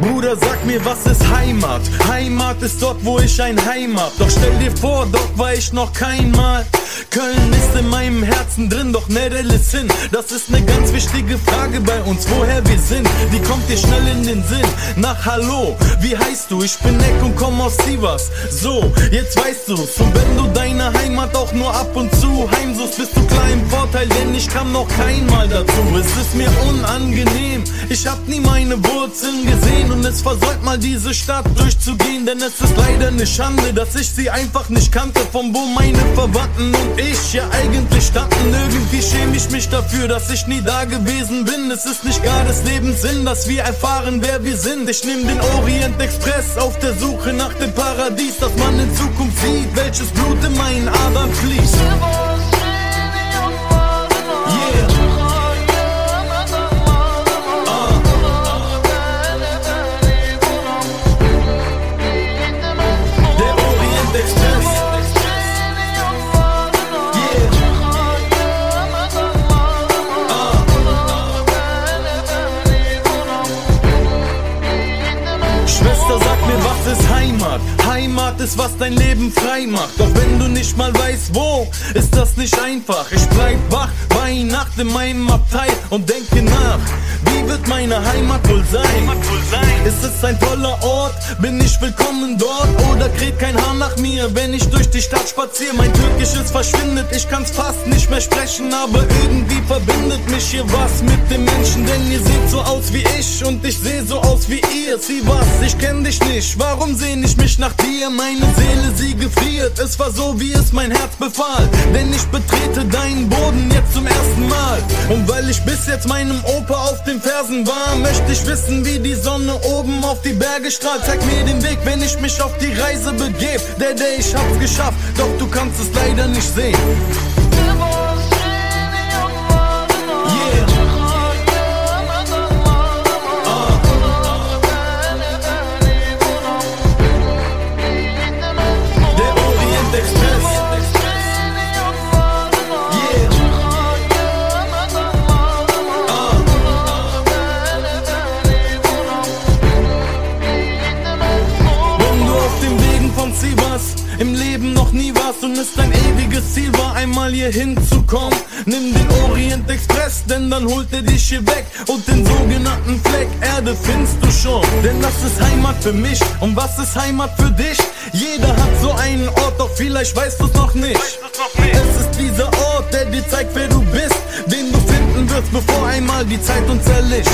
Bruder, sag mir, was ist Heimat? Heimat ist dort, wo ich ein Heim hab. Doch stell dir vor, dort war ich noch kein Mal. Köln ist in meinem Herzen drin, doch Nerel ist hin. Das ist ne ganz wichtige Frage bei uns, woher wir sind. Die kommt dir schnell in den Sinn. Nach Hallo, wie heißt du? Ich bin Eck und komm aus Sivas. So, jetzt weißt du's. Und wenn du deine Heimat auch nur ab und zu heimsuchst, bist du klar im Vorteil, denn ich kam noch keinmal dazu. Es ist mir unangenehm, ich hab nie meine Wurzeln gesehen und es versäumt mal diese Stadt durchzugehen, denn es ist leider eine Schande, dass ich sie einfach nicht kannte, von wo meine Verwandten und ich ja eigentlich standen. Irgendwie schäme ich mich dafür, dass ich nie da gewesen bin. Es ist nicht gar des Lebens Sinn, dass wir erfahren, wer wir sind. Ich nehm den Orient Express auf der Suche nach dem Paradies, das man in Zukunft sieht, welches Blut in meinen Adern fließt. Heimat. Heimat ist, was dein Leben frei macht. Doch wenn du nicht mal weißt, wo, ist das nicht einfach. Ich bleib wach bei Nacht in meinem Abteil und denke nach. Wie wird meine Heimat wohl sein? Ist es ein toller Ort? Bin ich willkommen dort? Oder kräht kein Haar nach mir, wenn ich durch die Stadt spaziere? Mein Türkisches verschwindet, ich kann's fast nicht mehr sprechen, aber irgendwie verbindet mich hier was mit den Menschen, denn ihr seht so aus wie ich und ich seh so aus wie ihr. Sieh was, ich kenn dich nicht, warum sehn ich mich nach dir? Meine Seele, sie gefriert, es war so, wie es mein Herz befahl, denn ich betrete deinen Boden jetzt zum ersten Mal. Und weil ich bis jetzt meinem Opa auf den Fersen war, möchte ich wissen, wie die Sonne oben auf die Berge strahlt. Zeig mir den Weg, wenn ich mich auf die Reise begeb. Der, der ich hab's geschafft, doch du kannst es leider nicht sehen. Leben noch nie warst und es dein ewiges Ziel war, einmal hier hinzukommen. Nimm den Orient Express, denn dann holt er dich hier weg und den sogenannten Fleck Erde findest du schon. Denn das ist Heimat für mich und was ist Heimat für dich? Jeder hat so einen Ort, doch vielleicht weißt du's noch nicht. Es ist dieser Ort, der dir zeigt, wer du bist, den du finden wirst, bevor einmal die Zeit uns erlischt.